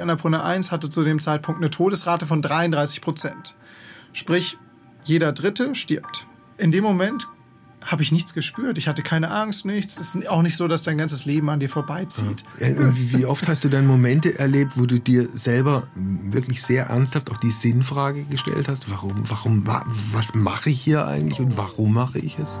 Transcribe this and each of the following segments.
Annapurna 1 hatte zu dem Zeitpunkt eine Todesrate von 33 Prozent. Sprich, jeder Dritte stirbt. In dem Moment habe ich nichts gespürt. Ich hatte keine Angst, nichts. Es ist auch nicht so, dass dein ganzes Leben an dir vorbeizieht. Ja. Wie oft hast du dann Momente erlebt, wo du dir selber wirklich sehr ernsthaft auch die Sinnfrage gestellt hast? Warum, warum, was mache ich hier eigentlich und warum mache ich es?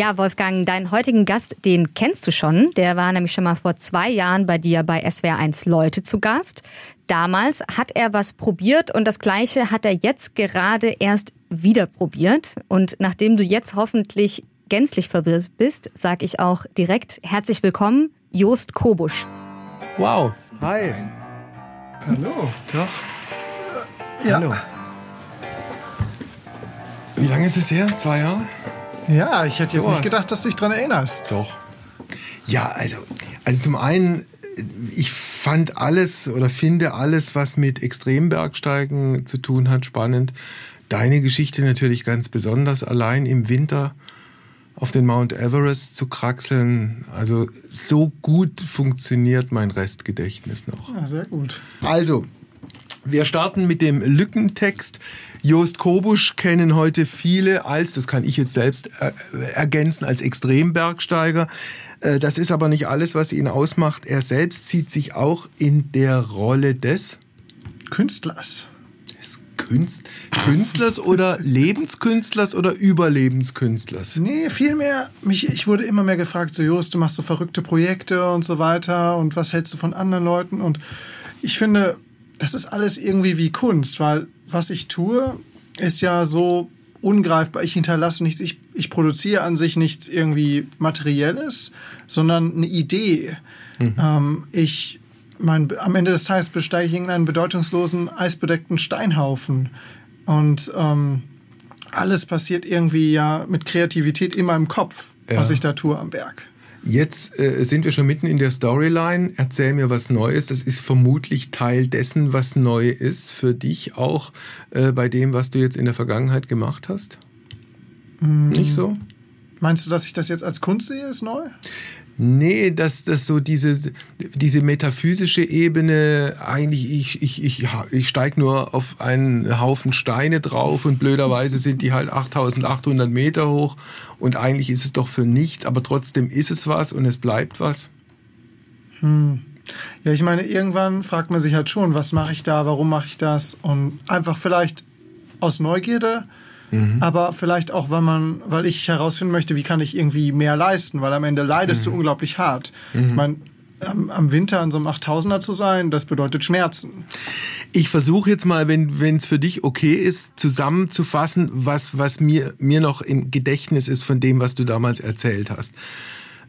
Ja, Wolfgang, deinen heutigen Gast, den kennst du schon. Der war nämlich schon mal vor zwei Jahren bei dir bei SWR1 Leute zu Gast. Damals hat er was probiert und das Gleiche hat er jetzt gerade erst wieder probiert. Und nachdem du jetzt hoffentlich gänzlich verwirrt bist, sage ich auch direkt herzlich willkommen, Jost Kobusch. Wow, hi. Hallo. Doch. Ja. Hallo. Wie lange ist es her? Zwei Jahre? Ja, ich hätte jetzt so nicht gedacht, dass du dich daran erinnerst. Doch. Ja, also, also zum einen, ich fand alles oder finde alles, was mit Extrembergsteigen zu tun hat, spannend. Deine Geschichte natürlich ganz besonders, allein im Winter auf den Mount Everest zu kraxeln. Also so gut funktioniert mein Restgedächtnis noch. Ja, sehr gut. Also, wir starten mit dem Lückentext. Jost Kobusch kennen heute viele als, das kann ich jetzt selbst äh, ergänzen, als Extrembergsteiger. Äh, das ist aber nicht alles, was ihn ausmacht. Er selbst sieht sich auch in der Rolle des Künstlers. Des Künst Künstlers oder Lebenskünstlers oder Überlebenskünstlers? Nee, vielmehr, mich, ich wurde immer mehr gefragt, so Jost, du machst so verrückte Projekte und so weiter und was hältst du von anderen Leuten? Und ich finde, das ist alles irgendwie wie Kunst, weil was ich tue, ist ja so ungreifbar. Ich hinterlasse nichts, ich, ich produziere an sich nichts irgendwie Materielles, sondern eine Idee. Mhm. Ähm, ich, mein, am Ende des Tages besteige ich irgendeinen bedeutungslosen, eisbedeckten Steinhaufen. Und ähm, alles passiert irgendwie ja mit Kreativität in meinem Kopf, ja. was ich da tue am Berg. Jetzt äh, sind wir schon mitten in der Storyline. Erzähl mir was Neues. Das ist vermutlich Teil dessen, was neu ist für dich auch äh, bei dem, was du jetzt in der Vergangenheit gemacht hast. Mm. Nicht so? Meinst du, dass ich das jetzt als Kunst sehe, ist neu? Nee, dass das so diese, diese metaphysische Ebene, eigentlich, ich, ich, ich, ich steige nur auf einen Haufen Steine drauf und blöderweise sind die halt 8800 Meter hoch und eigentlich ist es doch für nichts, aber trotzdem ist es was und es bleibt was. Hm. Ja, ich meine, irgendwann fragt man sich halt schon, was mache ich da, warum mache ich das und einfach vielleicht aus Neugierde Mhm. Aber vielleicht auch, weil man, weil ich herausfinden möchte, wie kann ich irgendwie mehr leisten, weil am Ende leidest mhm. du unglaublich hart. Mhm. Man, am, am, Winter an so einem 8000er zu sein, das bedeutet Schmerzen. Ich versuche jetzt mal, wenn es für dich okay ist, zusammenzufassen, was, was mir, mir noch im Gedächtnis ist von dem, was du damals erzählt hast.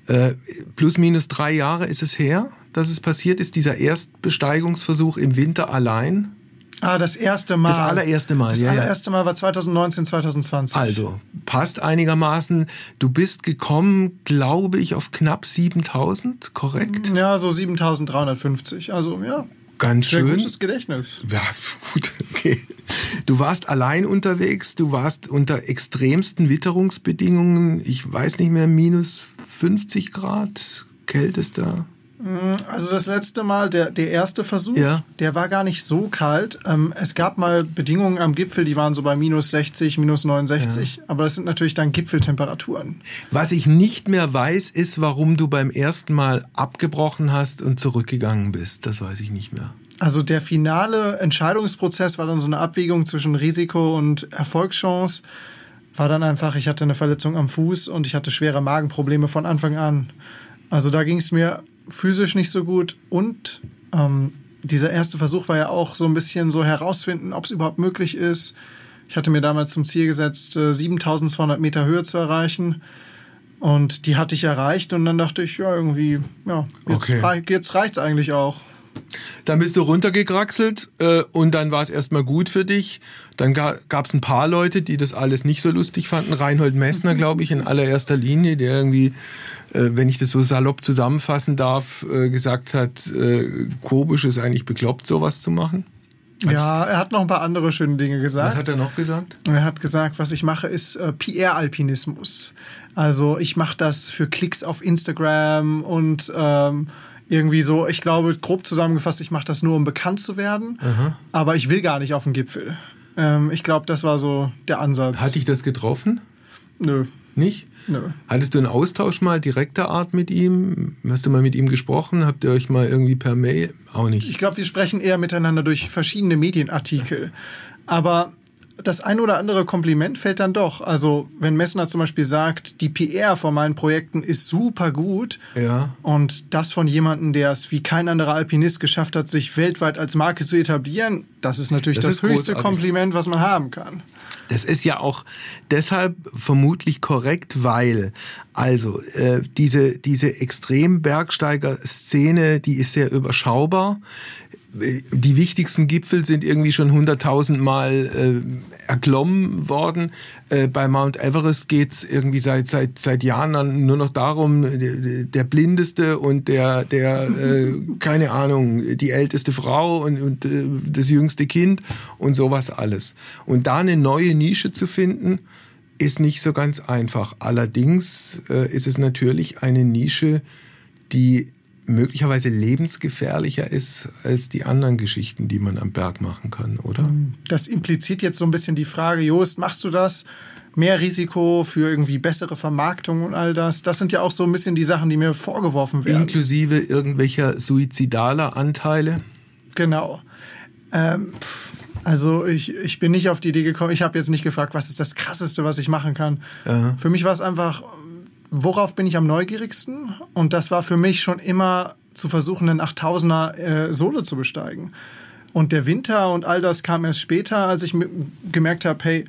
Äh, plus minus drei Jahre ist es her, dass es passiert ist, dieser Erstbesteigungsversuch im Winter allein. Ah, das erste Mal. Das allererste Mal, das ja. Das allererste Mal war 2019, 2020. Also, passt einigermaßen. Du bist gekommen, glaube ich, auf knapp 7000, korrekt? Ja, so 7350. Also, ja. Ganz schön. Sehr gutes Gedächtnis. Ja, gut, okay. Du warst allein unterwegs, du warst unter extremsten Witterungsbedingungen, ich weiß nicht mehr, minus 50 Grad, kältester. Mm, also das letzte Mal, der, der erste Versuch, ja. der war gar nicht so kalt. Ähm, es gab mal Bedingungen am Gipfel, die waren so bei minus 60, minus 69, ja. aber das sind natürlich dann Gipfeltemperaturen. Was ich nicht mehr weiß, ist, warum du beim ersten Mal abgebrochen hast und zurückgegangen bist. Das weiß ich nicht mehr. Also der finale Entscheidungsprozess war dann so eine Abwägung zwischen Risiko und Erfolgschance. War dann einfach, ich hatte eine Verletzung am Fuß und ich hatte schwere Magenprobleme von Anfang an. Also da ging es mir physisch nicht so gut und ähm, dieser erste Versuch war ja auch so ein bisschen so herausfinden, ob es überhaupt möglich ist. Ich hatte mir damals zum Ziel gesetzt, 7200 äh, Meter Höhe zu erreichen. Und die hatte ich erreicht und dann dachte ich, ja, irgendwie, ja, jetzt, okay. rei jetzt reicht es eigentlich auch. dann bist du runtergekraxelt äh, und dann war es erstmal gut für dich. Dann ga, gab es ein paar Leute, die das alles nicht so lustig fanden. Reinhold Messner, glaube ich, in allererster Linie, der irgendwie, wenn ich das so salopp zusammenfassen darf, äh, gesagt hat, äh, Kobisch ist eigentlich bekloppt, sowas zu machen. Ja, er hat noch ein paar andere schöne Dinge gesagt. Was hat er noch gesagt? Er hat gesagt, was ich mache, ist äh, PR-Alpinismus. Also ich mache das für Klicks auf Instagram und ähm, irgendwie so, ich glaube, grob zusammengefasst, ich mache das nur, um bekannt zu werden. Aha. Aber ich will gar nicht auf den Gipfel. Ähm, ich glaube, das war so der Ansatz. Hat dich das getroffen? Nö. Nicht? Nö. Hattest du einen Austausch mal direkter Art mit ihm? Hast du mal mit ihm gesprochen? Habt ihr euch mal irgendwie per Mail? Auch nicht. Ich glaube, wir sprechen eher miteinander durch verschiedene Medienartikel. Aber das ein oder andere Kompliment fällt dann doch. Also, wenn Messner zum Beispiel sagt, die PR von meinen Projekten ist super gut Ja. und das von jemandem, der es wie kein anderer Alpinist geschafft hat, sich weltweit als Marke zu etablieren, das ist natürlich Das das, ist höchste großartig. Kompliment, was man haben kann. Das ist ja auch deshalb vermutlich korrekt, weil also äh, diese diese Extrembergsteiger-Szene, die ist sehr überschaubar. Äh, Die wichtigsten Gipfel sind irgendwie schon hunderttausendmal äh, erklommen worden. Äh, bei Mount Everest geht's irgendwie seit seit seit Jahren nur noch darum, der, der blindeste und der der äh, keine Ahnung die älteste Frau und, und äh, das jüngste Kind und sowas alles. Und da eine neue Nische zu finden, ist nicht so ganz einfach. Allerdings äh, ist es natürlich eine Nische, die möglicherweise lebensgefährlicher ist als die anderen Geschichten, die man am Berg machen kann, oder? Das impliziert jetzt so ein bisschen die Frage, Jost, machst du das? Mehr Risiko für irgendwie bessere Vermarktung und all das. Das sind ja auch so ein bisschen die Sachen, die mir vorgeworfen werden. Inklusive irgendwelcher suizidaler Anteile. Genau. Ähm, also ich, ich bin nicht auf die Idee gekommen, ich habe jetzt nicht gefragt, was ist das Krasseste, was ich machen kann. Ja. Für mich war es einfach, worauf bin ich am neugierigsten? Und das war für mich schon immer zu versuchen, einen 8000er äh, Solo zu besteigen. Und der Winter und all das kam erst später, als ich gemerkt habe, hey,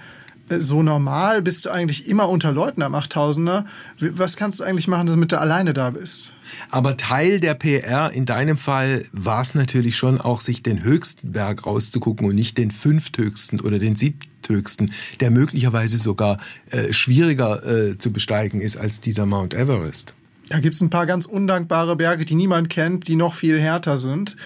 so normal bist du eigentlich immer unter Leuten am 8000er. W- Was kannst du eigentlich machen, damit du alleine da bist? Aber Teil der PR in deinem Fall war es natürlich schon auch, sich den höchsten Berg rauszugucken und nicht den fünfthöchsten oder den siebthöchsten, der möglicherweise sogar äh, schwieriger äh, zu besteigen ist als dieser Mount Everest. Da gibt es ein paar ganz undankbare Berge, die niemand kennt, die noch viel härter sind.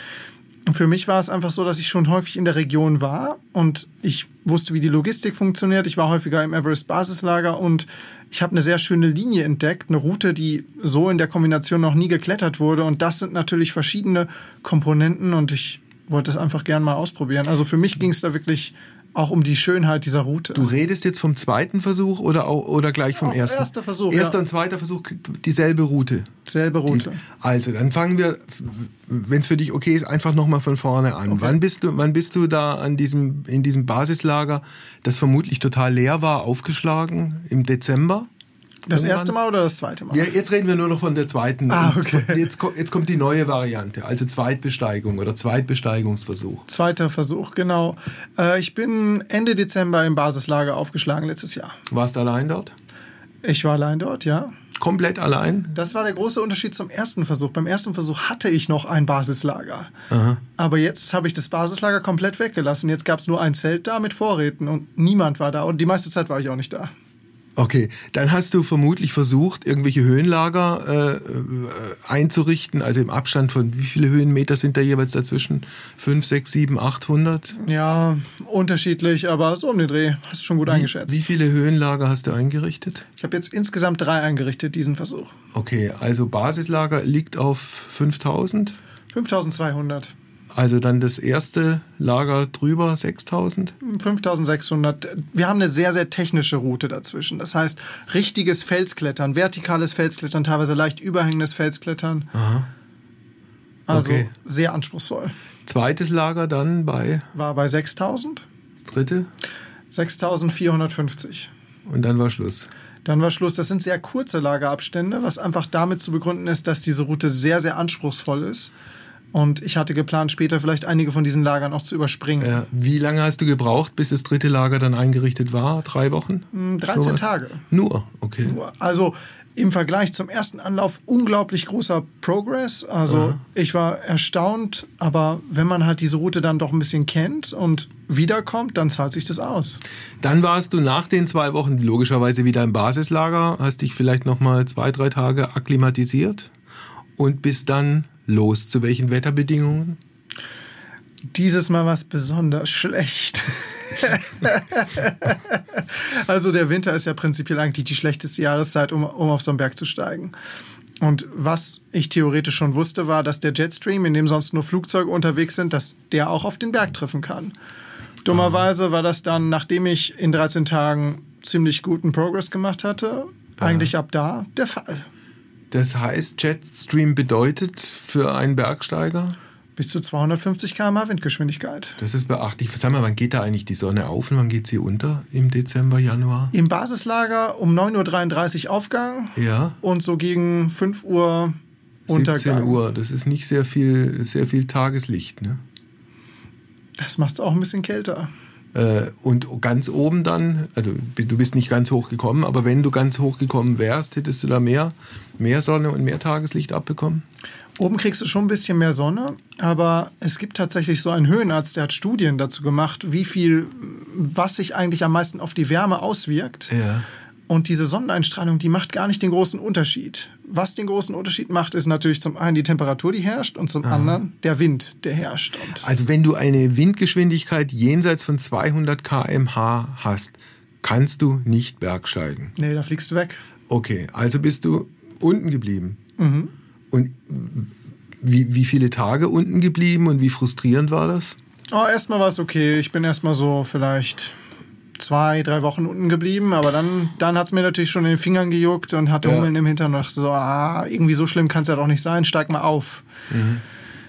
Und für mich war es einfach so, dass ich schon häufig in der Region war und ich wusste, wie die Logistik funktioniert. Ich war häufiger im Everest-Basislager und ich habe eine sehr schöne Linie entdeckt, eine Route, die so in der Kombination noch nie geklettert wurde. Und das sind natürlich verschiedene Komponenten und ich wollte es einfach gern mal ausprobieren. Also für mich ging es da wirklich auch um die Schönheit dieser Route. Du redest jetzt vom zweiten Versuch oder, oder gleich vom Auch ersten? erster Versuch, Erster ja. und zweiter Versuch, dieselbe Route. Selbe Route. Also, dann fangen wir, wenn es für dich okay ist, einfach nochmal von vorne an. Wann bist du, wann bist du da an diesem, in diesem Basislager, das vermutlich total leer war, aufgeschlagen? Im Dezember? Das Irgendwann? erste Mal oder das zweite Mal? Ja, jetzt reden wir nur noch von der zweiten. Ah, okay. Jetzt, jetzt kommt die neue Variante, also Zweitbesteigung oder Zweitbesteigungsversuch. Zweiter Versuch, genau. Äh, ich bin Ende Dezember im Basislager aufgeschlagen letztes Jahr. Warst du allein dort? Ich war allein dort, ja. Komplett allein? Das war der große Unterschied zum ersten Versuch. Beim ersten Versuch hatte ich noch ein Basislager. Aber jetzt habe ich das Basislager komplett weggelassen. Jetzt gab es nur ein Zelt da mit Vorräten und niemand war da. Und die meiste Zeit war ich auch nicht da. Okay, dann hast du vermutlich versucht, irgendwelche Höhenlager äh, äh, einzurichten, also im Abstand von wie viele Höhenmeter sind da jeweils dazwischen? 5, 6, 7, 800? Ja, unterschiedlich, aber so um den Dreh. Hast du schon gut eingeschätzt. Wie viele Höhenlager hast du eingerichtet? Ich habe jetzt insgesamt drei eingerichtet, diesen Versuch. Okay, also Basislager liegt auf 5000, 5200. also dann das erste Lager drüber 6000. 5600. Wir haben eine sehr, sehr technische Route dazwischen. Das heißt, richtiges Felsklettern, vertikales Felsklettern, teilweise leicht überhängendes Felsklettern. Also Okay. sehr anspruchsvoll. Zweites Lager dann bei War bei 6000, das dritte 6450. und dann war Schluss. Dann war Schluss. Das sind sehr kurze Lagerabstände, was einfach damit zu begründen ist, dass diese Route sehr, sehr anspruchsvoll ist. Und ich hatte geplant, später vielleicht einige von diesen Lagern auch zu überspringen. Ja, wie lange hast du gebraucht, bis das dritte Lager dann eingerichtet war? Drei Wochen? Hm, 13 Sowas? Tage. Nur, okay. Also im Vergleich zum ersten Anlauf unglaublich großer Progress. Also Aha. ich war erstaunt, aber wenn man halt diese Route dann doch ein bisschen kennt und wiederkommt, dann zahlt sich das aus. Dann warst du nach den zwei Wochen logischerweise wieder im Basislager, hast dich vielleicht noch mal zwei, drei Tage akklimatisiert und bist dann los. Zu welchen Wetterbedingungen? Dieses Mal war es besonders schlecht. also der Winter ist ja prinzipiell eigentlich die schlechteste Jahreszeit, um, um auf so einen Berg zu steigen. Und was ich theoretisch schon wusste, war, dass der Jetstream, in dem sonst nur Flugzeuge unterwegs sind, dass der auch auf den Berg treffen kann. Dummerweise war das dann, nachdem ich in 13 Tagen ziemlich guten Progress gemacht hatte, eigentlich ab da der Fall. Das heißt, Jetstream bedeutet für einen Bergsteiger? Bis zu 250 km/h Windgeschwindigkeit. Das ist beachtlich. Sag mal, wann geht da eigentlich die Sonne auf und wann geht sie unter im Dezember, Januar? Im Basislager um 9.33 Uhr Aufgang Ja. und so gegen 5 Uhr 17 Untergang. Uhr. Das ist nicht sehr viel, sehr viel Tageslicht. Ne? Das macht es auch ein bisschen kälter. Äh, und ganz oben dann, also du bist nicht ganz hoch gekommen, aber wenn du ganz hoch gekommen wärst, hättest du da mehr, mehr Sonne und mehr Tageslicht abbekommen? Oben kriegst du schon ein bisschen mehr Sonne, aber es gibt tatsächlich so einen Höhenarzt, der hat Studien dazu gemacht, wie viel, was sich eigentlich am meisten auf die Wärme auswirkt. Ja. Und diese Sonneneinstrahlung, die macht gar nicht den großen Unterschied. Was den großen Unterschied macht, ist natürlich zum einen die Temperatur, die herrscht, und zum anderen der Wind, der herrscht. Und Also wenn du eine Windgeschwindigkeit jenseits von 200 km/h hast, kannst du nicht bergsteigen. nee, da fliegst du weg. Okay, also bist du unten geblieben. Und wie, wie viele Tage unten geblieben und wie frustrierend war das? Oh, erstmal war es okay. Ich bin erstmal so vielleicht zwei, drei Wochen unten geblieben, aber dann, dann hat es mir natürlich schon in den Fingern gejuckt und hatte Ja. Hummeln im Hintern und dachte so, ah, irgendwie so schlimm kann es ja doch nicht sein, steig mal auf.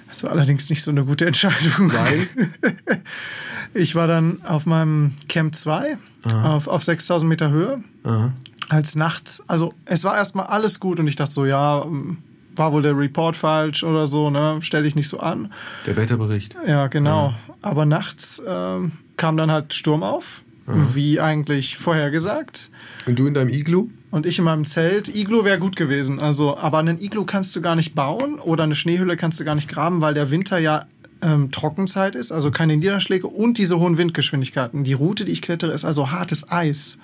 Das war allerdings nicht so eine gute Entscheidung. Weil? Ich war dann auf meinem Camp 2 auf, auf 6000 Meter Höhe als nachts. Also es war erstmal alles gut und ich dachte so, ja, war wohl der Report falsch oder so, ne? Stelle ich nicht so an. Der Wetterbericht. Ja, genau. Aber nachts ähm, kam dann halt Sturm auf, wie eigentlich vorhergesagt. Und du in deinem Iglu? Und ich in meinem Zelt. Iglu wäre gut gewesen. Also, aber einen Iglu kannst du gar nicht bauen oder eine Schneehülle kannst du gar nicht graben, weil der Winter ja ähm, Trockenzeit ist, also keine Niederschläge und diese hohen Windgeschwindigkeiten. Die Route, die ich klettere, ist also hartes Eis.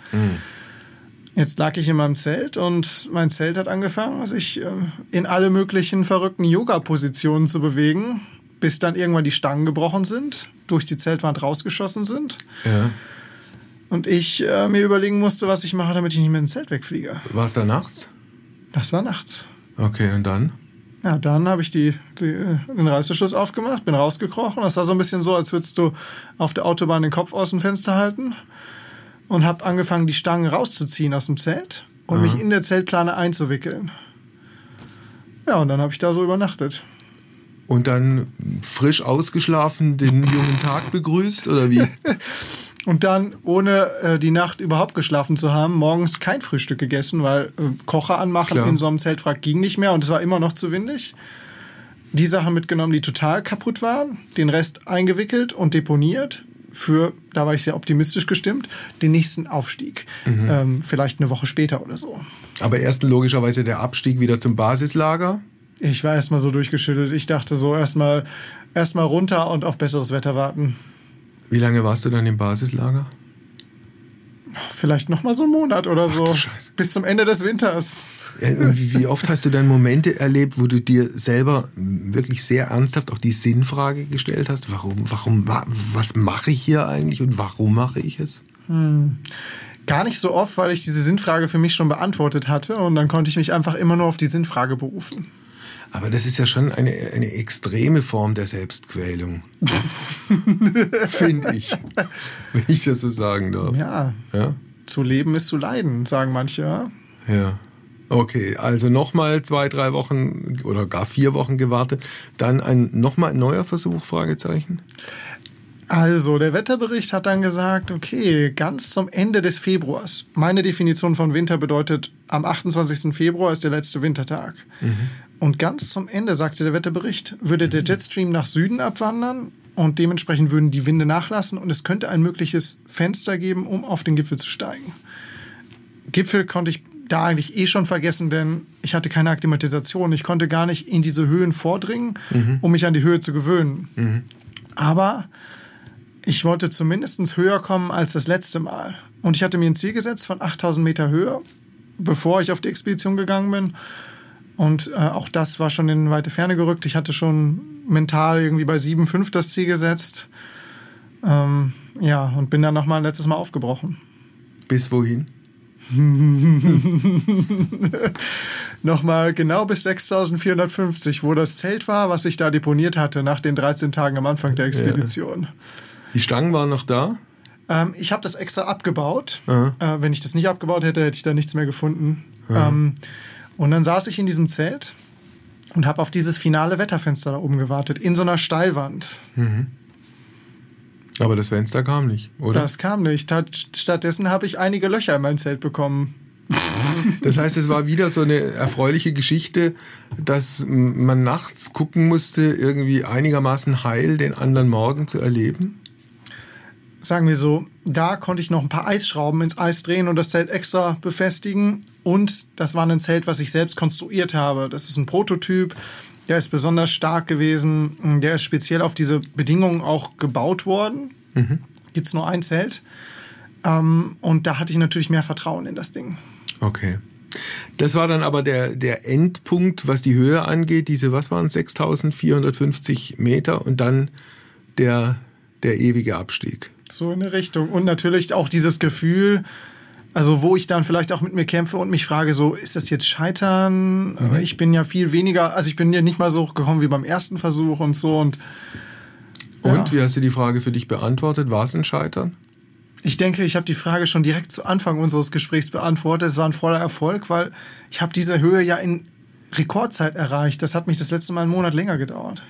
Jetzt lag ich in meinem Zelt und mein Zelt hat angefangen, sich äh, in alle möglichen verrückten Yoga-Positionen zu bewegen, bis dann irgendwann die Stangen gebrochen sind, durch die Zeltwand rausgeschossen sind Ja. Und ich äh, mir überlegen musste, was ich mache, damit ich nicht mit dem Zelt wegfliege. War es da nachts? Das war nachts. Okay, und dann? Ja, dann habe ich die, die, äh, den Reißverschluss aufgemacht, bin rausgekrochen. Das war so ein bisschen so, als würdest du auf der Autobahn den Kopf aus dem Fenster halten und habe angefangen, die Stangen rauszuziehen aus dem Zelt und mich in der Zeltplane einzuwickeln. Ja, und dann habe ich da so übernachtet. Und dann frisch ausgeschlafen den jungen Tag begrüßt oder wie? Und dann, ohne äh, die Nacht überhaupt geschlafen zu haben, morgens kein Frühstück gegessen, weil äh, Kocher anmachen Klar. in so einem Zeltwrack ging nicht mehr und es war immer noch zu windig. Die Sachen mitgenommen, die total kaputt waren, den Rest eingewickelt und deponiert für, da war ich sehr optimistisch gestimmt, den nächsten Aufstieg. Ähm, vielleicht eine Woche später oder so. Aber erst logischerweise der Abstieg wieder zum Basislager. Ich war erstmal so durchgeschüttelt. Ich dachte so erstmal erstmal runter und auf besseres Wetter warten. Wie lange warst du dann im Basislager? Vielleicht noch mal so einen Monat oder so. Scheiße. Bis zum Ende des Winters. Wie oft hast du dann Momente erlebt, wo du dir selber wirklich sehr ernsthaft auch die Sinnfrage gestellt hast? Warum, warum, wa- was mache ich hier eigentlich und warum mache ich es? Gar nicht so oft, weil ich diese Sinnfrage für mich schon beantwortet hatte und dann konnte ich mich einfach immer nur auf die Sinnfrage berufen. Aber das ist ja schon eine, eine extreme Form der Selbstquälung. Finde ich. Wenn ich das so sagen darf. Ja, Ja? zu leben ist zu leiden, sagen manche. ja. Ja. Okay, also nochmal zwei, drei Wochen oder gar vier Wochen gewartet. Dann ein nochmal ein neuer Versuch, Fragezeichen. Also, der Wetterbericht hat dann gesagt, okay, ganz zum Ende des Februars. Meine Definition von Winter bedeutet, am 28. Februar ist der letzte Wintertag. Und ganz zum Ende, sagte der Wetterbericht, würde der Jetstream nach Süden abwandern und dementsprechend würden die Winde nachlassen und es könnte ein mögliches Fenster geben, um auf den Gipfel zu steigen. Gipfel konnte ich da eigentlich eh schon vergessen, denn ich hatte keine Akklimatisation. Ich konnte gar nicht in diese Höhen vordringen, mhm. um mich an die Höhe zu gewöhnen. Mhm. Aber ich wollte zumindest höher kommen als das letzte Mal. Und ich hatte mir ein Ziel gesetzt von 8000 Meter Höhe, bevor ich auf die Expedition gegangen bin. Und äh, auch das war schon in weite Ferne gerückt. Ich hatte schon mental irgendwie bei 7,5 das Ziel gesetzt. Ähm, ja, und bin dann nochmal letztes Mal aufgebrochen. Bis wohin? nochmal genau bis 6450, wo das Zelt war, was ich da deponiert hatte nach den 13 Tagen am Anfang der Expedition. Ja. Die Stangen waren noch da? Ähm, ich habe das extra abgebaut. Äh, wenn ich das nicht abgebaut hätte, hätte ich da nichts mehr gefunden. Ähm, und dann saß ich in diesem Zelt und habe auf dieses finale Wetterfenster da oben gewartet, in so einer Steilwand. Mhm. Aber das Fenster kam nicht, oder? Das kam nicht. Stattdessen habe ich einige Löcher in meinem Zelt bekommen. Das heißt, es war wieder so eine erfreuliche Geschichte, dass man nachts gucken musste, irgendwie einigermaßen heil den anderen Morgen zu erleben? Sagen wir so, da konnte ich noch ein paar Eisschrauben ins Eis drehen und das Zelt extra befestigen. Und das war ein Zelt, was ich selbst konstruiert habe. Das ist ein Prototyp. Der ist besonders stark gewesen. Der ist speziell auf diese Bedingungen auch gebaut worden. Mhm. Gibt es nur ein Zelt. Ähm, und da hatte ich natürlich mehr Vertrauen in das Ding. Okay. Das war dann aber der, der Endpunkt, was die Höhe angeht. Diese, was waren 6450 Meter und dann der, der ewige Abstieg. So in der Richtung. Und natürlich auch dieses Gefühl, also wo ich dann vielleicht auch mit mir kämpfe und mich frage, so, ist das jetzt Scheitern? Mhm. Ich bin ja viel weniger, also ich bin ja nicht mal so hochgekommen wie beim ersten Versuch und so. Und, und ja. wie hast du die Frage für dich beantwortet? War es ein Scheitern? Ich denke, ich habe die Frage schon direkt zu Anfang unseres Gesprächs beantwortet. Es war ein voller Erfolg, weil ich habe diese Höhe ja in Rekordzeit erreicht. Das hat mich das letzte Mal einen Monat länger gedauert.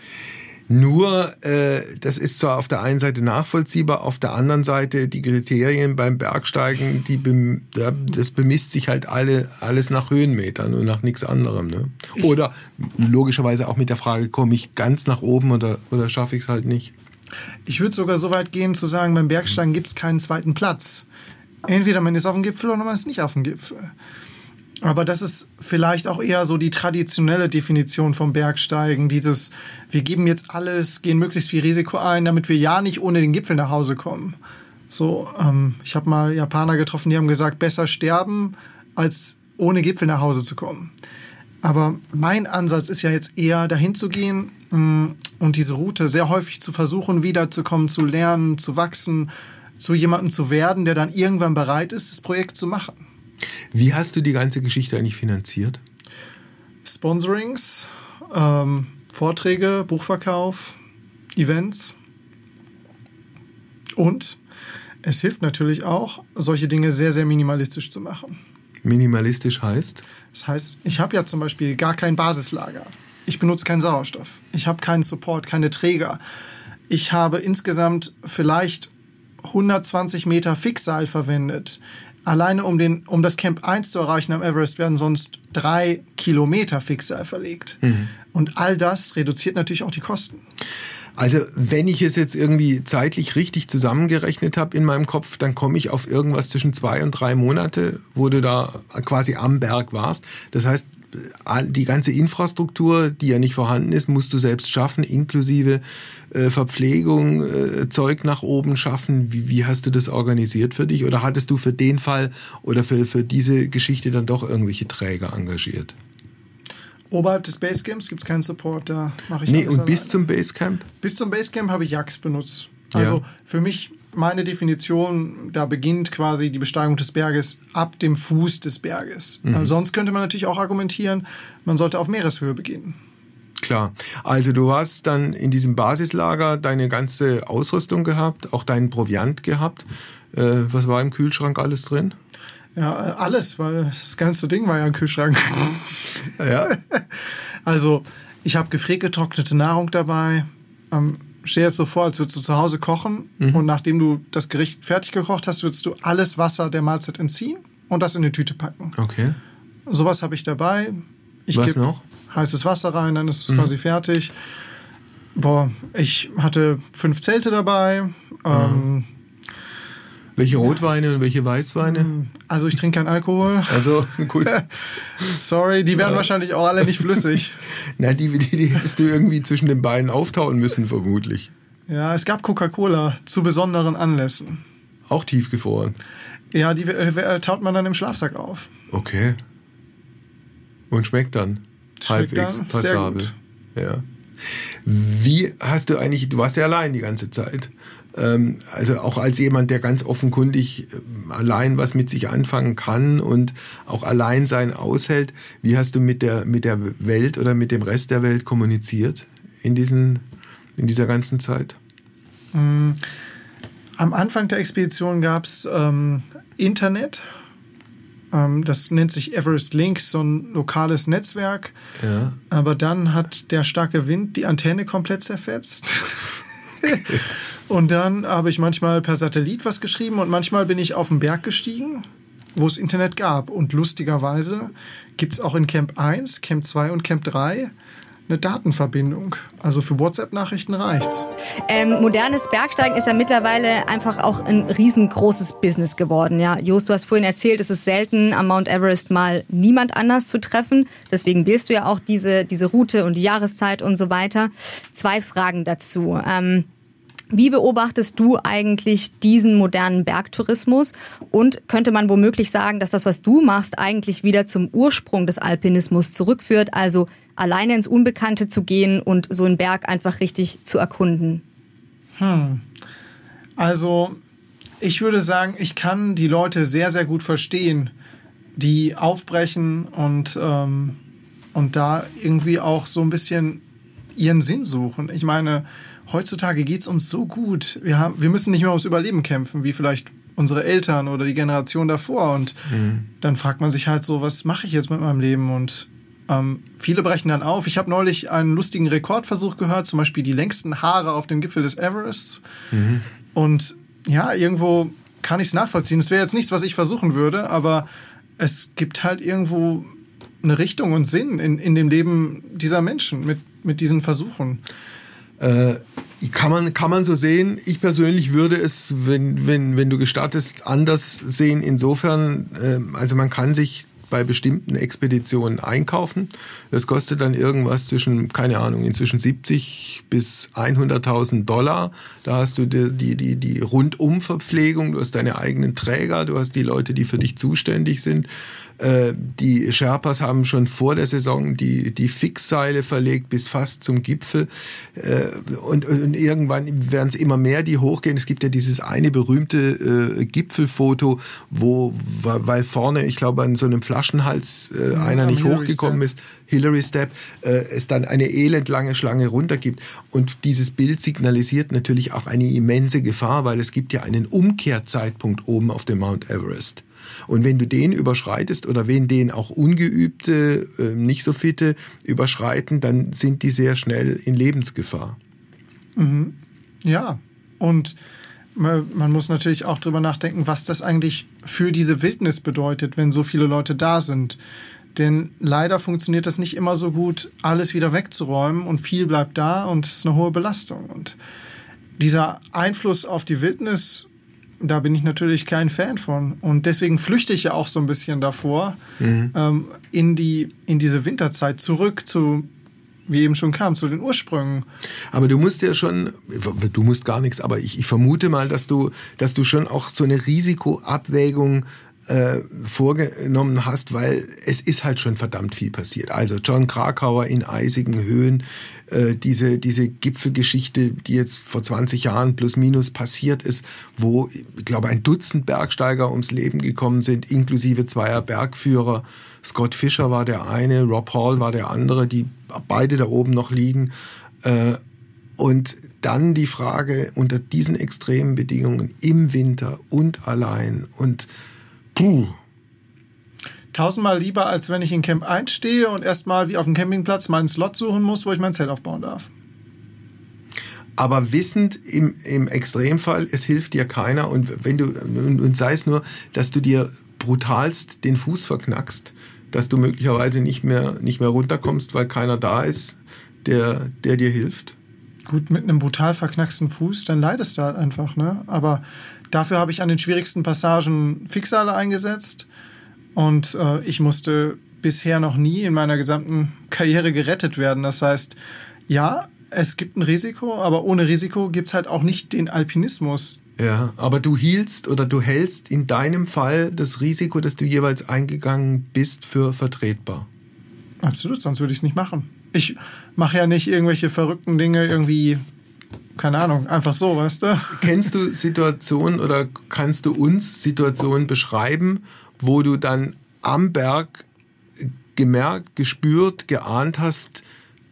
Nur, äh, das ist zwar auf der einen Seite nachvollziehbar, auf der anderen Seite die Kriterien beim Bergsteigen, die bem das bemisst sich halt alle, alles nach Höhenmetern und nach nichts anderem. Ne? Oder logischerweise auch mit der Frage, komme ich ganz nach oben oder, oder schaffe ich es halt nicht? Ich würde sogar so weit gehen zu sagen, beim Bergsteigen gibt es keinen zweiten Platz. Entweder man ist auf dem Gipfel oder man ist nicht auf dem Gipfel. Aber das ist vielleicht auch eher so die traditionelle Definition vom Bergsteigen. Dieses, wir geben jetzt alles, gehen möglichst viel Risiko ein, damit wir ja nicht ohne den Gipfel nach Hause kommen. So, ähm, ich habe mal Japaner getroffen, die haben gesagt, besser sterben, als ohne Gipfel nach Hause zu kommen. Aber mein Ansatz ist ja jetzt eher dahin zu gehen mh, mm, und diese Route sehr häufig zu versuchen, wiederzukommen, zu lernen, zu wachsen, zu jemandem zu werden, der dann irgendwann bereit ist, das Projekt zu machen. Wie hast du die ganze Geschichte eigentlich finanziert? Sponsorings, ähm, Vorträge, Buchverkauf, Events. Und es hilft natürlich auch, solche Dinge sehr, sehr minimalistisch zu machen. Minimalistisch heißt? Das heißt, ich habe ja zum Beispiel gar kein Basislager. Ich benutze keinen Sauerstoff. Ich habe keinen Support, keine Träger. Ich habe insgesamt vielleicht 120 Meter Fixseil verwendet. Alleine um, den, um das Camp 1 zu erreichen am Everest werden sonst drei Kilometer Fixseil verlegt. Mhm. Und all das reduziert natürlich auch die Kosten. Also wenn ich es jetzt irgendwie zeitlich richtig zusammengerechnet habe in meinem Kopf, dann komme ich auf irgendwas zwischen zwei und drei Monate, wo du da quasi am Berg warst. Das heißt, die ganze Infrastruktur, die ja nicht vorhanden ist, musst du selbst schaffen, inklusive äh, Verpflegung, äh, Zeug nach oben schaffen. Wie, wie hast du das organisiert für dich? Oder hattest du für den Fall oder für, für diese Geschichte dann doch irgendwelche Träger engagiert? Oberhalb des Basecamps gibt es keinen Support, da mache ich Nee, und bis zum Basecamp? Bis zum Basecamp habe ich Jax benutzt. Also ja. für mich meine Definition, da beginnt quasi die Besteigung des Berges ab dem Fuß des Berges. Mhm. Sonst könnte man natürlich auch argumentieren, man sollte auf Meereshöhe beginnen. Klar. Also du hast dann in diesem Basislager deine ganze Ausrüstung gehabt, auch deinen Proviant gehabt. Äh, was war im Kühlschrank alles drin? Ja, alles, weil das ganze Ding war ja im Kühlschrank. ja. Also ich habe gefriert getrocknete Nahrung dabei. Ähm, stell dir das so vor, als würdest du zu Hause kochen mhm. und nachdem du das Gericht fertig gekocht hast, würdest du alles Wasser der Mahlzeit entziehen und das in eine Tüte packen. Okay. Sowas habe ich dabei. Ich Was noch? Heißes Wasser rein, dann ist es mhm. quasi fertig. Boah, ich hatte fünf Zelte dabei. Ähm, Welche Rotweine und welche Weißweine? Also ich trinke keinen Alkohol. Also gut. Sorry, die werden ja. wahrscheinlich auch alle nicht flüssig. Na, die, die, die hättest du irgendwie zwischen den Beinen auftauen müssen, vermutlich. Ja, es gab Coca-Cola zu besonderen Anlässen. Auch tiefgefroren? Ja, die äh, taut man dann im Schlafsack auf. Okay. Und schmeckt dann? Schmeckt halbwegs dann passabel. Ja. Wie hast du eigentlich, du warst ja allein die ganze Zeit. Ähm, also auch als jemand, der ganz offenkundig ähm, allein was mit sich anfangen kann und auch allein sein aushält, wie hast du mit der, mit der Welt oder mit dem Rest der Welt kommuniziert in, diesen, in dieser ganzen Zeit? Mm, am Anfang der Expedition gab es ähm, Internet. Ähm, das nennt sich Everest Links, so ein lokales Netzwerk. Ja. Aber dann hat der starke Wind die Antenne komplett zerfetzt. und dann habe ich manchmal per Satellit was geschrieben und manchmal bin ich auf den Berg gestiegen, wo es Internet gab. Und lustigerweise gibt es auch in Camp 1, Camp 2 und Camp 3 eine Datenverbindung. Also für WhatsApp-Nachrichten reicht's. Ähm, modernes Bergsteigen ist ja mittlerweile einfach auch ein riesengroßes Business geworden. Ja, Jost, du hast vorhin erzählt, es ist selten am Mount Everest mal niemand anders zu treffen. Deswegen wählst du ja auch diese, diese Route und die Jahreszeit und so weiter. Zwei Fragen dazu. Ähm, wie beobachtest du eigentlich diesen modernen Bergtourismus? Und könnte man womöglich sagen, dass das, was du machst, eigentlich wieder zum Ursprung des Alpinismus zurückführt, also alleine ins Unbekannte zu gehen und so einen Berg einfach richtig zu erkunden? Hm. Also, ich würde sagen, ich kann die Leute sehr, sehr gut verstehen, die aufbrechen und, ähm, und da irgendwie auch so ein bisschen ihren Sinn suchen. Ich meine, heutzutage geht es uns so gut. Wir, haben, wir müssen nicht mehr ums Überleben kämpfen, wie vielleicht unsere Eltern oder die Generation davor. Und mhm. dann fragt man sich halt so, was mache ich jetzt mit meinem Leben? Und ähm, viele brechen dann auf. Ich habe neulich einen lustigen Rekordversuch gehört, zum Beispiel die längsten Haare auf dem Gipfel des Everests. Mhm. Und ja, irgendwo kann ich es nachvollziehen. Es wäre jetzt nichts, was ich versuchen würde, aber es gibt halt irgendwo eine Richtung und Sinn in, in dem Leben dieser Menschen mit, mit diesen Versuchen. Äh, kann man, kann man so sehen. Ich persönlich würde es, wenn, wenn, wenn du gestattest, anders sehen. Insofern, äh, also man kann sich bei bestimmten Expeditionen einkaufen. Das kostet dann irgendwas zwischen, keine Ahnung, inzwischen 70 bis 100.000 Dollar. Da hast du die, die, die, die Rundumverpflegung, du hast deine eigenen Träger, du hast die Leute, die für dich zuständig sind. Äh, die Sherpas haben schon vor der Saison die, die Fixseile verlegt bis fast zum Gipfel. Äh, und, und irgendwann werden es immer mehr, die hochgehen. Es gibt ja dieses eine berühmte äh, Gipfelfoto, wo, weil vorne, ich glaube, an so einem Flaschenhals äh, einer nicht Hillary hochgekommen Step. ist, Hillary Step, es dann eine elendlange Schlange runter gibt. Und dieses Bild signalisiert natürlich auch eine immense Gefahr, weil es gibt ja einen Umkehrzeitpunkt oben auf dem Mount Everest. Und wenn du den überschreitest oder wenn den auch Ungeübte, äh, nicht so fitte überschreiten, dann sind die sehr schnell in Lebensgefahr. Mhm. Ja, und man muss natürlich auch darüber nachdenken, was das eigentlich für diese Wildnis bedeutet, wenn so viele Leute da sind. Denn leider funktioniert das nicht immer so gut, alles wieder wegzuräumen und viel bleibt da und es ist eine hohe Belastung. Und dieser Einfluss auf die Wildnis da bin ich natürlich kein Fan von. Und deswegen flüchte ich ja auch so ein bisschen davor mhm. ähm, in, die, in diese Winterzeit zurück zu, wie eben schon kam, zu den Ursprüngen. Aber du musst ja schon, du musst gar nichts, aber ich, ich vermute mal, dass du, dass du schon auch so eine Risikoabwägung äh, vorgenommen hast, weil es ist halt schon verdammt viel passiert. Also John Krakauer in eisigen Höhen, äh, diese, diese Gipfelgeschichte, die jetzt vor 20 Jahren plus minus passiert ist, wo, ich glaube, ein Dutzend Bergsteiger ums Leben gekommen sind, inklusive zweier Bergführer. Scott Fischer war der eine, Rob Hall war der andere, die beide da oben noch liegen. Äh, und dann die Frage unter diesen extremen Bedingungen im Winter und allein und puh, tausendmal lieber, als wenn ich in Camp 1 stehe und erstmal wie auf dem Campingplatz meinen Slot suchen muss, wo ich mein Zelt aufbauen darf. Aber wissend im, im Extremfall, es hilft dir keiner und wenn du, und, und sei es nur, dass du dir brutalst den Fuß verknackst, dass du möglicherweise nicht mehr, nicht mehr runterkommst, weil keiner da ist, der, der dir hilft. Gut, mit einem brutal verknacksten Fuß, dann leidest du halt einfach, ne? Aber dafür habe ich an den schwierigsten Passagen Fixale eingesetzt und äh, ich musste bisher noch nie in meiner gesamten Karriere gerettet werden. Das heißt, ja, es gibt ein Risiko, aber ohne Risiko gibt es halt auch nicht den Alpinismus. Ja, aber du hielst oder du hältst in deinem Fall das Risiko, das du jeweils eingegangen bist, für vertretbar. Absolut, sonst würde ich es nicht machen. Ich mache ja nicht irgendwelche verrückten Dinge irgendwie, keine Ahnung, einfach so, weißt du? Kennst du Situationen oder kannst du uns Situationen beschreiben, wo du dann am Berg gemerkt, gespürt, geahnt hast,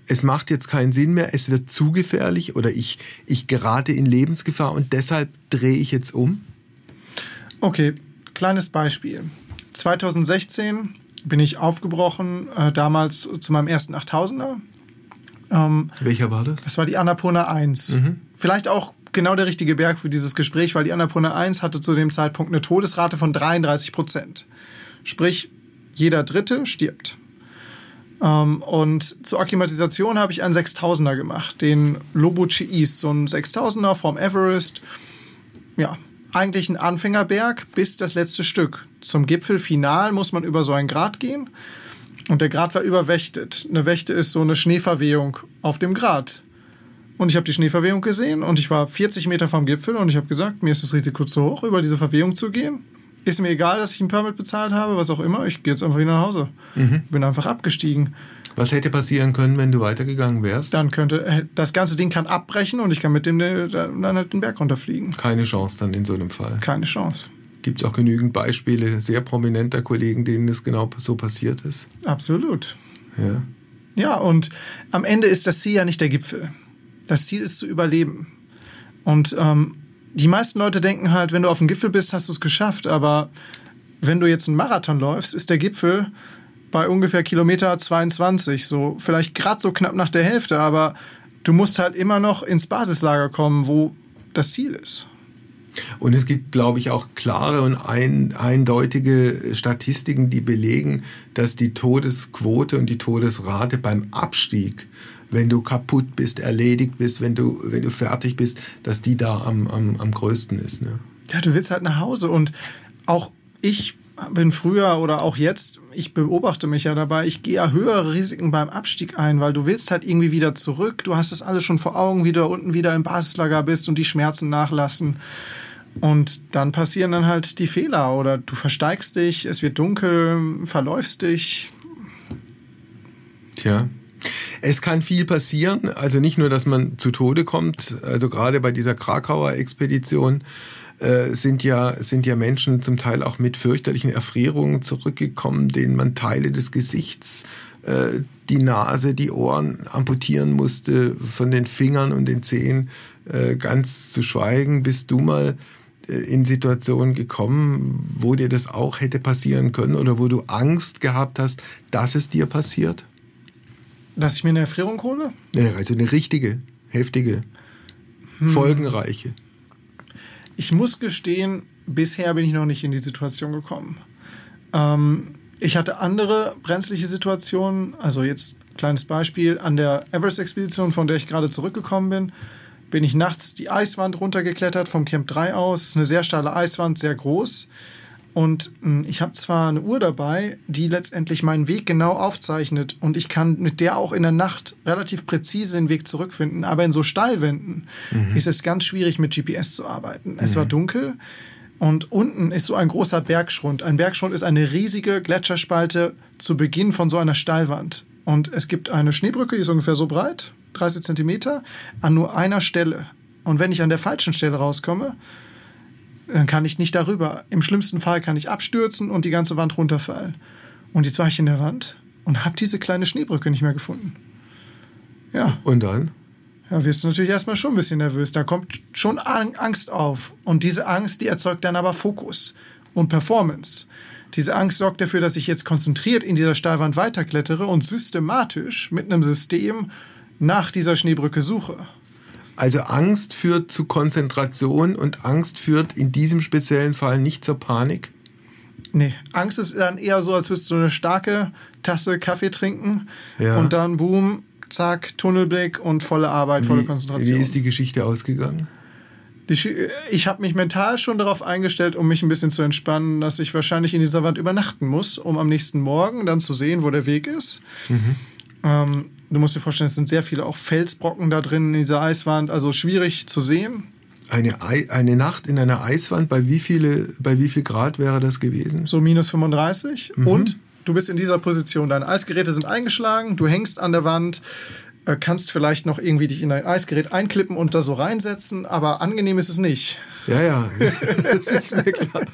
es macht jetzt keinen Sinn mehr, es wird zu gefährlich oder ich, ich gerate in Lebensgefahr und deshalb drehe ich jetzt um? Okay, kleines Beispiel. 2016 bin ich aufgebrochen, äh, damals zu meinem ersten 8000er. Ähm, Welcher war das? Das war die Annapurna 1. Mhm. Vielleicht auch genau der richtige Berg für dieses Gespräch, weil die Annapurna 1 hatte zu dem Zeitpunkt eine Todesrate von 33 Prozent. Sprich, jeder Dritte stirbt. Ähm, und zur Akklimatisation habe ich einen 6000er gemacht, den Lobuchi East, so ein 6000er vom Everest. Ja, eigentlich ein Anfängerberg bis das letzte Stück. Zum Gipfel final muss man über so einen Grat gehen. Und der Grat war überwächtet. Eine Wächte ist so eine Schneeverwehung auf dem Grat. Und ich habe die Schneeverwehung gesehen und ich war 40 Meter vom Gipfel und ich habe gesagt, mir ist das Risiko zu hoch, über diese Verwehung zu gehen ist mir egal, dass ich ein Permit bezahlt habe, was auch immer. Ich gehe jetzt einfach wieder nach Hause. Mhm. Bin einfach abgestiegen. Was hätte passieren können, wenn du weitergegangen wärst? Dann könnte äh, das ganze Ding kann abbrechen und ich kann mit dem äh, dann halt den Berg runterfliegen. Keine Chance dann in so einem Fall. Keine Chance. Gibt es auch genügend Beispiele sehr prominenter Kollegen, denen das genau so passiert ist? Absolut. Ja. Ja, und am Ende ist das Ziel ja nicht der Gipfel. Das Ziel ist zu überleben. Und ähm, die meisten Leute denken halt, wenn du auf dem Gipfel bist, hast du es geschafft. Aber wenn du jetzt einen Marathon läufst, ist der Gipfel bei ungefähr Kilometer 22, so vielleicht gerade so knapp nach der Hälfte, aber du musst halt immer noch ins Basislager kommen, wo das Ziel ist. Und es gibt, glaube ich, auch klare und ein, eindeutige Statistiken, die belegen, dass die Todesquote und die Todesrate beim Abstieg wenn du kaputt bist, erledigt bist, wenn du, wenn du fertig bist, dass die da am, am, am größten ist. Ne? Ja, du willst halt nach Hause und auch ich bin früher oder auch jetzt, ich beobachte mich ja dabei, ich gehe ja höhere Risiken beim Abstieg ein, weil du willst halt irgendwie wieder zurück. Du hast das alles schon vor Augen, wie du unten wieder im Basislager bist und die Schmerzen nachlassen. Und dann passieren dann halt die Fehler oder du versteigst dich, es wird dunkel, verläufst dich. Tja, es kann viel passieren, also nicht nur, dass man zu Tode kommt, also gerade bei dieser Krakauer Expedition äh, sind ja, sind ja Menschen zum Teil auch mit fürchterlichen Erfrierungen zurückgekommen, denen man Teile des Gesichts, äh, die Nase, die Ohren amputieren musste, von den Fingern und den Zehen äh, ganz zu schweigen. Bist du mal in Situationen gekommen, wo dir das auch hätte passieren können oder wo du Angst gehabt hast, dass es dir passiert? Dass ich mir eine Erfrierung hole? Ja, also eine richtige, heftige, hm. folgenreiche. Ich muss gestehen, bisher bin ich noch nicht in die Situation gekommen. Ähm, ich hatte andere brenzliche Situationen. Also jetzt kleines Beispiel an der Everest-Expedition, von der ich gerade zurückgekommen bin, bin ich nachts die Eiswand runtergeklettert vom Camp 3 aus. Das ist eine sehr steile Eiswand, sehr groß. Und hm, ich habe zwar eine Uhr dabei, die letztendlich meinen Weg genau aufzeichnet und ich kann mit der auch in der Nacht relativ präzise den Weg zurückfinden, aber in so Steilwänden mhm. ist es ganz schwierig mit GPS zu arbeiten. Es war mhm. dunkel und unten ist so ein großer Bergschrund. Ein Bergschrund ist eine riesige Gletscherspalte zu Beginn von so einer Steilwand. Und es gibt eine Schneebrücke, die ist ungefähr so breit, 30 Zentimeter, an nur einer Stelle. Und wenn ich an der falschen Stelle rauskomme, dann kann ich nicht darüber. Im schlimmsten Fall kann ich abstürzen und die ganze Wand runterfallen. Und jetzt war ich in der Wand und habe diese kleine Schneebrücke nicht mehr gefunden. Ja. Und dann? Ja, wirst du natürlich erstmal schon ein bisschen nervös. Da kommt schon Angst auf. Und diese Angst, die erzeugt dann aber Fokus und Performance. Diese Angst sorgt dafür, dass ich jetzt konzentriert in dieser Steilwand weiterklettere und systematisch mit einem System nach dieser Schneebrücke suche. Also Angst führt zu Konzentration und Angst führt in diesem speziellen Fall nicht zur Panik? Nee, Angst ist dann eher so, als würdest du eine starke Tasse Kaffee trinken ja. und dann, boom, zack, Tunnelblick und volle Arbeit, volle Wie, Konzentration. wie ist die Geschichte ausgegangen? Die ich habe mich mental schon darauf eingestellt, um mich ein bisschen zu entspannen, dass ich wahrscheinlich in dieser Wand übernachten muss, um am nächsten Morgen dann zu sehen, wo der Weg ist. Ähm, du musst dir vorstellen, es sind sehr viele auch Felsbrocken da drin in dieser Eiswand, also schwierig zu sehen. Eine, Ei, eine Nacht in einer Eiswand, bei wie, viele, bei wie viel Grad wäre das gewesen? so minus 35. Und du bist in dieser Position. Deine Eisgeräte sind eingeschlagen, du hängst an der Wand, äh, kannst vielleicht noch irgendwie dich in dein Eisgerät einklippen und da so reinsetzen, aber angenehm ist es nicht. Ja, ja, das ist mir klar.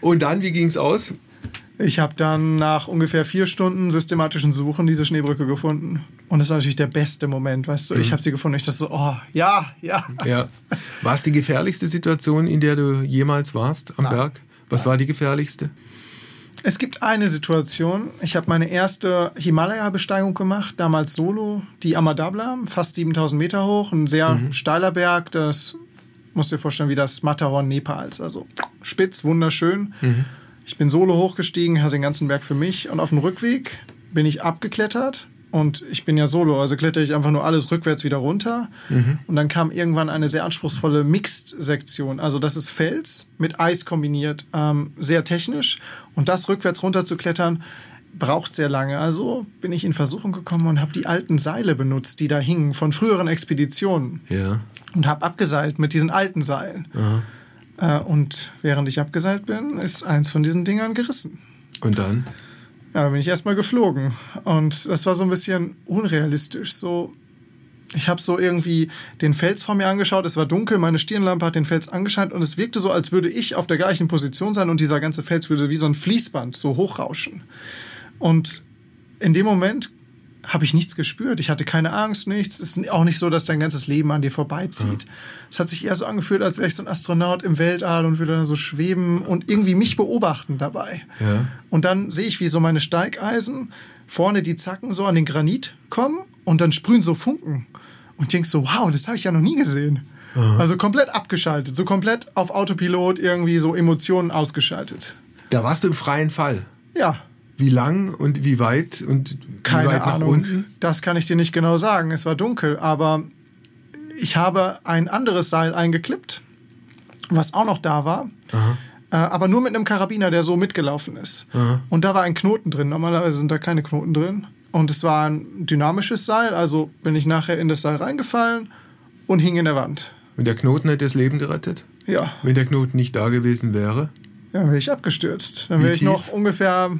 Und dann, wie ging es aus? Ich habe dann nach ungefähr vier Stunden systematischen Suchen diese Schneebrücke gefunden. Und das war natürlich der beste Moment, weißt du. Ich habe sie gefunden. Ich dachte so, oh, ja, ja. Ja. War es die gefährlichste Situation, in der du jemals warst am Berg? Was war die gefährlichste? Es gibt eine Situation. Ich habe meine erste Himalaya-Besteigung gemacht, damals solo, die Amadabla, fast 7000 Meter hoch, ein sehr steiler Berg. Das musst du dir vorstellen, wie das Matterhorn Nepals. Also spitz, wunderschön. Ich bin solo hochgestiegen, hatte den ganzen Berg für mich. Und auf dem Rückweg bin ich abgeklettert. Und ich bin ja solo, also klettere ich einfach nur alles rückwärts wieder runter. Und dann kam irgendwann eine sehr anspruchsvolle Mixed-Sektion. Also das ist Fels mit Eis kombiniert, ähm, sehr technisch. Und das rückwärts runter zu klettern, braucht sehr lange. Also bin ich in Versuchung gekommen und habe die alten Seile benutzt, die da hingen von früheren Expeditionen Ja. und habe abgeseilt mit diesen alten Seilen. Äh, und während ich abgeseilt bin, ist eins von diesen Dingern gerissen. Und dann? Ja, bin ich erstmal geflogen. Und das war so ein bisschen unrealistisch. So, ich habe so irgendwie den Fels vor mir angeschaut. Es war dunkel, meine Stirnlampe hat den Fels angescheint und es wirkte so, als würde ich auf der gleichen Position sein und dieser ganze Fels würde wie so ein Fließband so hochrauschen. Und in dem Moment habe ich nichts gespürt. Ich hatte keine Angst, nichts. Es ist auch nicht so, dass dein ganzes Leben an dir vorbeizieht. Es hat sich eher so angefühlt, als wäre ich so ein Astronaut im Weltall und würde da so schweben und irgendwie mich beobachten dabei. Ja. Und dann sehe ich, wie so meine Steigeisen vorne die Zacken so an den Granit kommen und dann sprühen so Funken. Und ich denk so, wow, das habe ich ja noch nie gesehen. Also komplett abgeschaltet, so komplett auf Autopilot irgendwie so Emotionen ausgeschaltet. Da warst du im freien Fall. Ja, Wie lang und wie weit und wie keine weit nach Ahnung. unten? Das kann ich dir nicht genau sagen. Es war dunkel, aber ich habe ein anderes Seil eingeklippt, was auch noch da war. Äh, aber nur mit einem Karabiner, der so mitgelaufen ist. Und da war ein Knoten drin. Normalerweise sind da keine Knoten drin. Und es war ein dynamisches Seil, also bin ich nachher in das Seil reingefallen und hing in der Wand. Und der Knoten hätte das Leben gerettet? Ja, Wenn der Knoten nicht da gewesen wäre? ja dann wäre ich abgestürzt. Dann Wie wäre ich noch ungefähr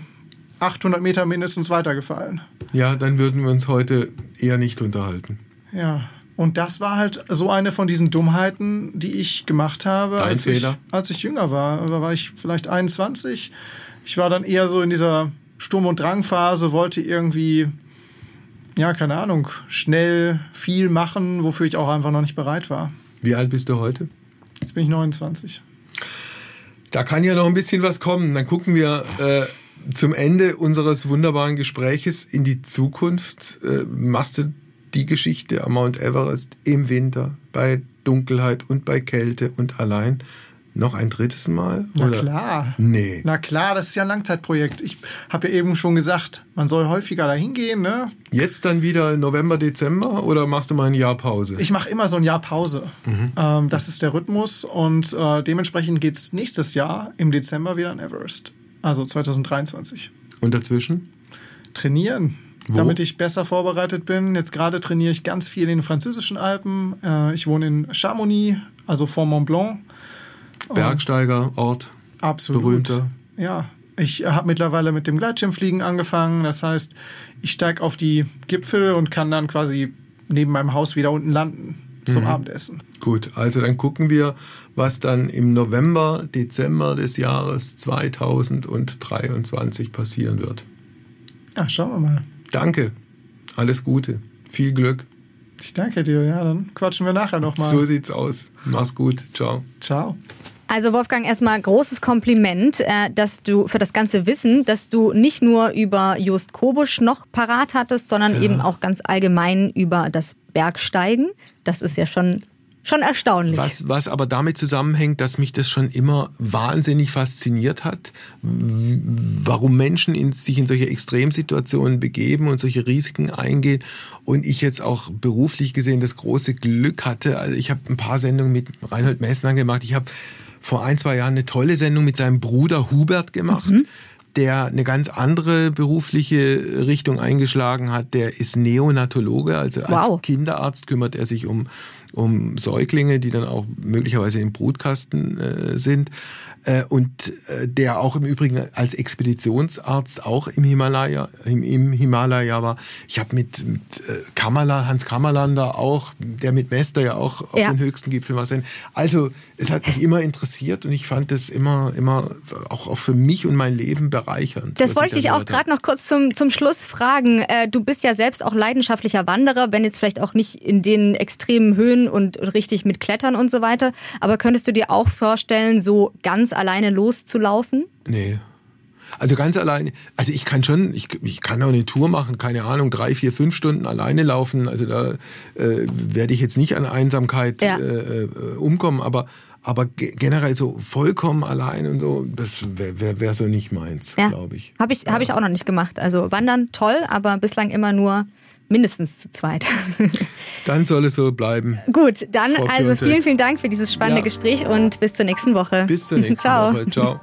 800 Meter mindestens weitergefallen. Ja, dann würden wir uns heute eher nicht unterhalten. Ja. Und das war halt so eine von diesen Dummheiten, die ich gemacht habe, Dein als ich, Fehler? als ich jünger war. Da war ich vielleicht 21. Ich war dann eher so in dieser Sturm- und Drangphase, wollte irgendwie, ja, keine Ahnung, schnell viel machen, wofür ich auch einfach noch nicht bereit war. Wie alt bist du heute? Jetzt bin ich 29. Da kann ja noch ein bisschen was kommen. Dann gucken wir äh, zum Ende unseres wunderbaren Gespräches in die Zukunft. Äh, machst du die Geschichte am Mount Everest im Winter bei Dunkelheit und bei Kälte und allein noch ein drittes Mal? Na Oder? klar. Nee. Na klar, das ist ja ein Langzeitprojekt. Ich habe ja eben schon gesagt, man soll häufiger dahin gehen, ne? Jetzt dann wieder November, Dezember oder machst du mal ein Jahr Pause? Ich mache immer so ein Jahr Pause. Ähm, das ist der Rhythmus und äh, dementsprechend geht es nächstes Jahr im Dezember wieder an Everest. Also 2023. Und dazwischen? Trainieren. Wo? Damit ich besser vorbereitet bin. Jetzt gerade trainiere ich ganz viel in den französischen Alpen. Äh, ich wohne in Chamonix, also vor Mont Blanc. Bergsteigerort. Absolut. Berühmter. Ja. Ich habe mittlerweile mit dem Gleitschirmfliegen angefangen. Das heißt, ich steige auf die Gipfel und kann dann quasi neben meinem Haus wieder unten landen zum Abendessen. Gut, also dann gucken wir, was dann im November, Dezember des Jahres 2023 passieren wird. Ja, schauen wir mal. Danke, alles Gute, viel Glück. Ich danke dir. Ja, dann quatschen wir nachher nochmal. So sieht's aus. Mach's gut, ciao. Ciao. Also Wolfgang, erstmal großes Kompliment, äh, dass du für das ganze Wissen, dass du nicht nur über Just Kobusch noch parat hattest, sondern eben auch ganz allgemein über das Bergsteigen. Das ist ja schon schon erstaunlich. Was, was aber damit zusammenhängt, dass mich das schon immer wahnsinnig fasziniert hat, warum Menschen in, sich in solche Extremsituationen begeben und solche Risiken eingehen. Und ich jetzt auch beruflich gesehen das große Glück hatte. Also ich habe ein paar Sendungen mit Reinhold Messner gemacht. Ich habe vor ein, zwei Jahren eine tolle Sendung mit seinem Bruder Hubert gemacht. Mhm der eine ganz andere berufliche Richtung eingeschlagen hat. Der ist Neonatologe, also als wow. Kinderarzt kümmert er sich um, um Säuglinge, die dann auch möglicherweise im Brutkasten äh, sind. Äh, und äh, der auch im Übrigen als Expeditionsarzt auch im Himalaya, im, im Himalaya war. Ich habe mit, mit äh, Kammerla, Hans Kammerlander auch, der mit Mester ja auch auf ja. den höchsten Gipfel war. Also es hat mich immer interessiert und ich fand das immer, immer auch, auch für mich und mein Leben bereichernd. Das wollte ich, ich auch gerade noch kurz zum, zum Schluss fragen. Äh, du bist ja selbst auch leidenschaftlicher Wanderer, wenn jetzt vielleicht auch nicht in den extremen Höhen und richtig mit Klettern und so weiter. Aber könntest du dir auch vorstellen, so ganz alleine loszulaufen? Nee. Also ganz alleine, also ich kann schon, ich, ich kann auch eine Tour machen, keine Ahnung, drei, vier, fünf Stunden alleine laufen. Also da äh, werde ich jetzt nicht an Einsamkeit ja. äh, äh umkommen, aber, aber generell so vollkommen allein und so, das wäre wär, wär so nicht meins, ja. glaube ich. Habe ich, ja. hab ich auch noch nicht gemacht. Also wandern toll, aber bislang immer nur mindestens zu zweit. Dann soll es so bleiben. Gut, dann also vielen, vielen Dank für dieses spannende ja. Gespräch und bis zur nächsten Woche. Bis zur nächsten Ciao. Woche. Ciao.